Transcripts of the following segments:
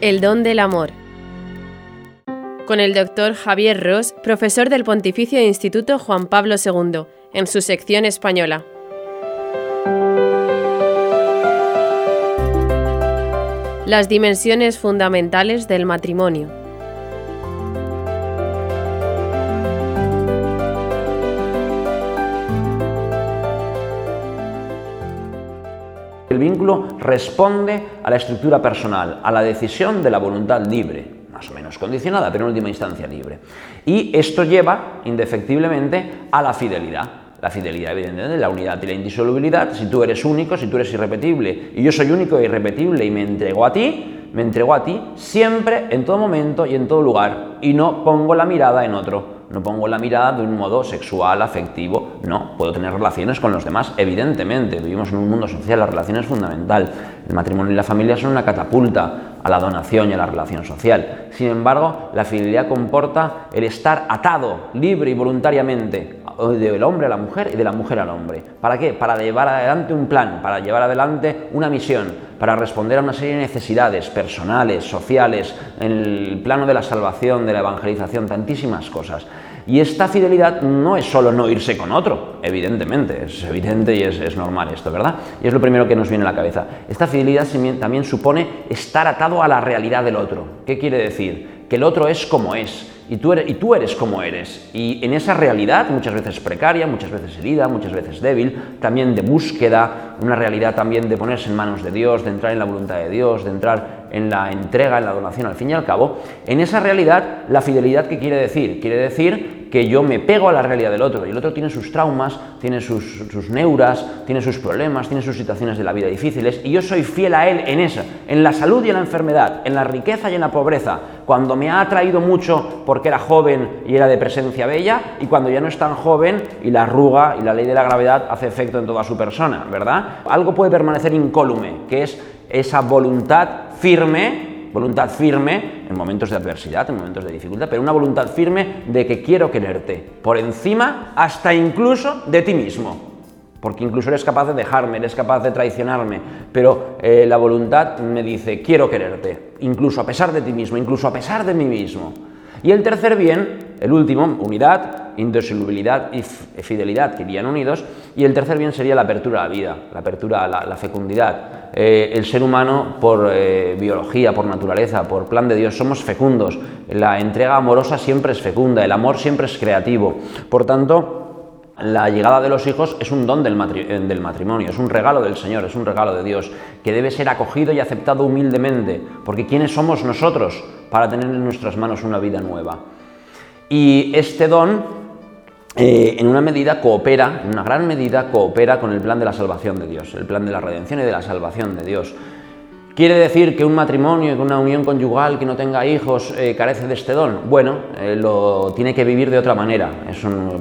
El don del amor. Con el doctor Javier Ross, profesor del Pontificio Instituto Juan Pablo II, en su sección española. Las dimensiones fundamentales del matrimonio. Vínculo responde a la estructura personal, a la decisión de la voluntad libre, más o menos condicionada, pero en última instancia libre. Y esto lleva, indefectiblemente, a la fidelidad. La fidelidad, evidentemente, la unidad y la indisolubilidad. Si tú eres único, si tú eres irrepetible y yo soy único e irrepetible y me entrego a ti, me entrego a ti siempre, en todo momento y en todo lugar, y no pongo la mirada en otro. No pongo la mirada de un modo sexual, afectivo, no. Puedo tener relaciones con los demás, evidentemente. Vivimos en un mundo social, la relación es fundamental. El matrimonio y la familia son una catapulta a la donación y a la relación social. Sin embargo, la fidelidad comporta el estar atado, libre y voluntariamente del hombre a la mujer y de la mujer al hombre. ¿Para qué? Para llevar adelante un plan, para llevar adelante una misión, para responder a una serie de necesidades personales, sociales, en el plano de la salvación, de la evangelización, tantísimas cosas. Y esta fidelidad no es solo no irse con otro, evidentemente, es evidente y es, normal esto, ¿verdad? Y es lo primero que nos viene a la cabeza. Esta fidelidad también supone estar atado a la realidad del otro. ¿Qué quiere decir? Que el otro es como es, y tú, eres, y tú eres como eres. Y en esa realidad, muchas veces precaria, muchas veces herida, muchas veces débil, también de búsqueda, una realidad también de ponerse en manos de Dios, de entrar en la voluntad de Dios, de entrar en la entrega, en la donación, al fin y al cabo, en esa realidad, la fidelidad, ¿qué quiere decir? Quiere decir que yo me pego a la realidad del otro. Y el otro tiene sus traumas, tiene sus, sus, neuras, tiene sus problemas, tiene sus situaciones de la vida difíciles. Y yo soy fiel a él en esa, en la salud y en la enfermedad, en la riqueza y en la pobreza, cuando me ha atraído mucho porque era joven y era de presencia bella y cuando ya no es tan joven y la arruga y la ley de la gravedad hace efecto en toda su persona, ¿verdad? Algo puede permanecer incólume, que es esa voluntad firme, voluntad firme en momentos de adversidad, en momentos de dificultad, pero una voluntad firme de que quiero quererte, por encima hasta incluso de ti mismo. Porque incluso eres capaz de dejarme, eres capaz de traicionarme, pero eh, la voluntad me dice, quiero quererte, incluso a pesar de ti mismo, incluso a pesar de mí mismo. Y el tercer bien, el último, unidad, indisolubilidad y fidelidad, que irían unidos. Y el tercer bien sería la apertura a la vida, la apertura a la, fecundidad. Eh, el ser humano, por eh, biología, por naturaleza, por plan de Dios, somos fecundos. La entrega amorosa siempre es fecunda, el amor siempre es creativo. Por tanto, la llegada de los hijos es un don del, del, matrimonio, es un regalo del Señor, es un regalo de Dios, que debe ser acogido y aceptado humildemente, porque ¿quiénes somos nosotros para tener en nuestras manos una vida nueva? Y este don, eh, en una medida, coopera, en una gran medida, coopera con el plan de la salvación de Dios, el plan de la redención y de la salvación de Dios. ¿Quiere decir que un matrimonio, que una unión conyugal que no tenga hijos eh, carece de este don? Bueno, eh, lo tiene que vivir de otra manera.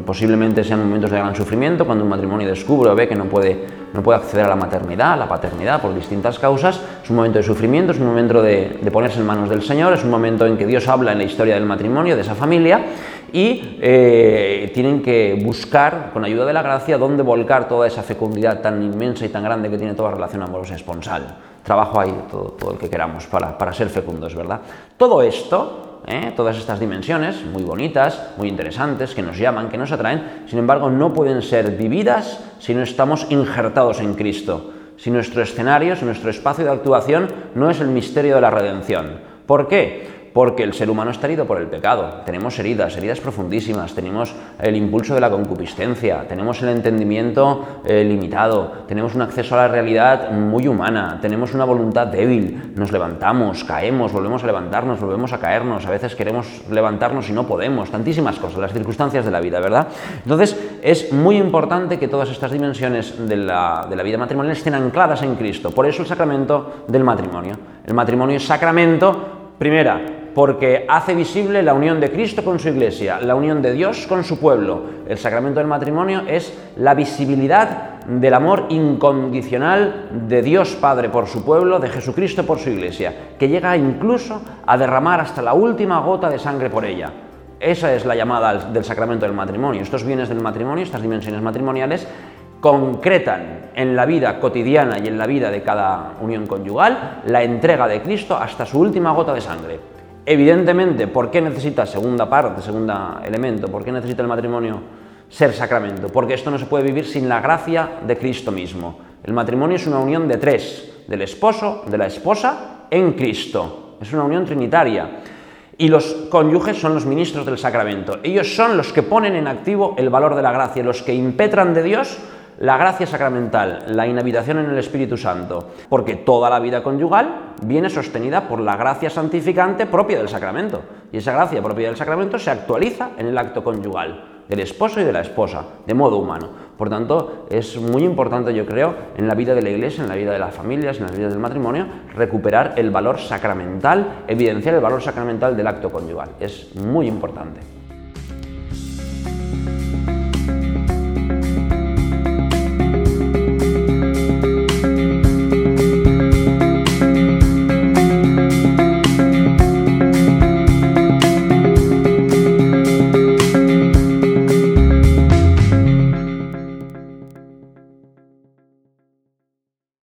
posiblemente sean momentos de gran sufrimiento, cuando un matrimonio descubre o ve que no puede, no puede acceder a la maternidad, a la paternidad, por distintas causas. Es un momento de sufrimiento, es un momento de, ponerse en manos del Señor, es un momento en que Dios habla en la historia del matrimonio, de esa familia, y eh, tienen que buscar, con ayuda de la gracia, dónde volcar toda esa fecundidad tan inmensa y tan grande que tiene toda relación amorosa esponsal trabajo ahí, todo, todo el que queramos para, para, ser fecundos, ¿verdad? Todo esto, ¿eh? todas estas dimensiones, muy bonitas, muy interesantes, que nos llaman, que nos atraen, sin embargo, no pueden ser vividas si no estamos injertados en Cristo, si nuestro escenario, si nuestro espacio de actuación no es el misterio de la redención. ¿Por qué? Porque el ser humano está herido por el pecado. Tenemos heridas, heridas profundísimas, tenemos el impulso de la concupiscencia, tenemos el entendimiento eh, limitado, tenemos un acceso a la realidad muy humana, tenemos una voluntad débil, nos levantamos, caemos, volvemos a levantarnos, volvemos a caernos, a veces queremos levantarnos y no podemos, tantísimas cosas, las circunstancias de la vida, ¿verdad? Entonces es muy importante que todas estas dimensiones de la, de la vida matrimonial estén ancladas en Cristo, por eso el sacramento del matrimonio. El matrimonio es sacramento, primera, porque hace visible la unión de Cristo con su iglesia, la unión de Dios con su pueblo. El sacramento del matrimonio es la visibilidad del amor incondicional de Dios Padre por su pueblo, de Jesucristo por su iglesia, que llega incluso a derramar hasta la última gota de sangre por ella. Esa es la llamada del sacramento del matrimonio. Estos bienes del matrimonio, estas dimensiones matrimoniales, concretan en la vida cotidiana y en la vida de cada unión conyugal la entrega de Cristo hasta su última gota de sangre. Evidentemente, ¿por qué necesita, segunda parte, segundo elemento, por qué necesita el matrimonio ser sacramento? Porque esto no se puede vivir sin la gracia de Cristo mismo. El matrimonio es una unión de tres, del esposo, de la esposa, en Cristo. Es una unión trinitaria. Y los cónyuges son los ministros del sacramento. Ellos son los que ponen en activo el valor de la gracia, los que impetran de Dios la gracia sacramental, la inhabitación en el Espíritu Santo, porque toda la vida conyugal viene sostenida por la gracia santificante propia del sacramento. Y esa gracia propia del sacramento se actualiza en el acto conyugal del esposo y de la esposa, de modo humano. Por tanto, es muy importante, yo creo, en la vida de la Iglesia, en la vida de las familias, en la vida del matrimonio, recuperar el valor sacramental, evidenciar el valor sacramental del acto conyugal. Es muy importante.